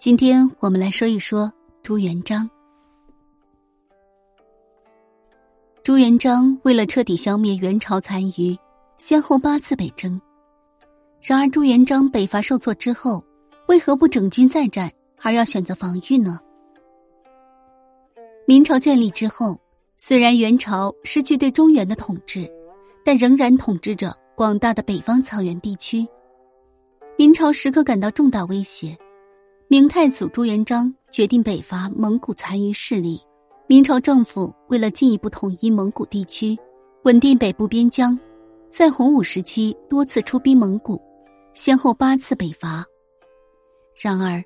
今天我们来说一说朱元璋。朱元璋为了彻底消灭元朝残余，先后八次北征。然而，朱元璋北伐受挫之后，为何不整军再战，而要选择防御呢？明朝建立之后，虽然元朝失去对中原的统治，但仍然统治着广大的北方草原地区。明朝时刻感到重大威胁。明太祖朱元璋决定北伐蒙古残余势力。明朝政府为了进一步统一蒙古地区，稳定北部边疆，在洪武时期多次出兵蒙古，先后八次北伐。然而，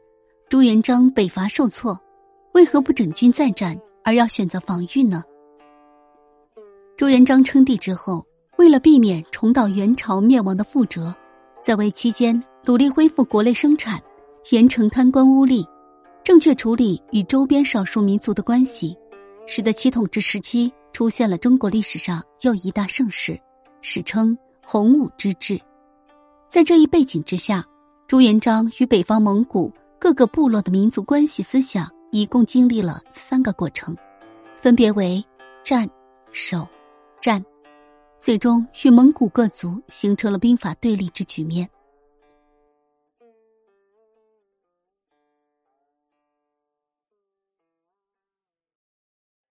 朱元璋北伐受挫，为何不整军再战，而要选择防御呢？朱元璋称帝之后，为了避免重蹈元朝灭亡的覆辙，在位期间努力恢复国内生产。严惩贪官污吏，正确处理与周边少数民族的关系，使得其统治时期出现了中国历史上又一大盛世，史称“洪武之治”。在这一背景之下，朱元璋与北方蒙古各个部落的民族关系思想一共经历了三个过程，分别为战、守、战，最终与蒙古各族形成了兵法对立之局面。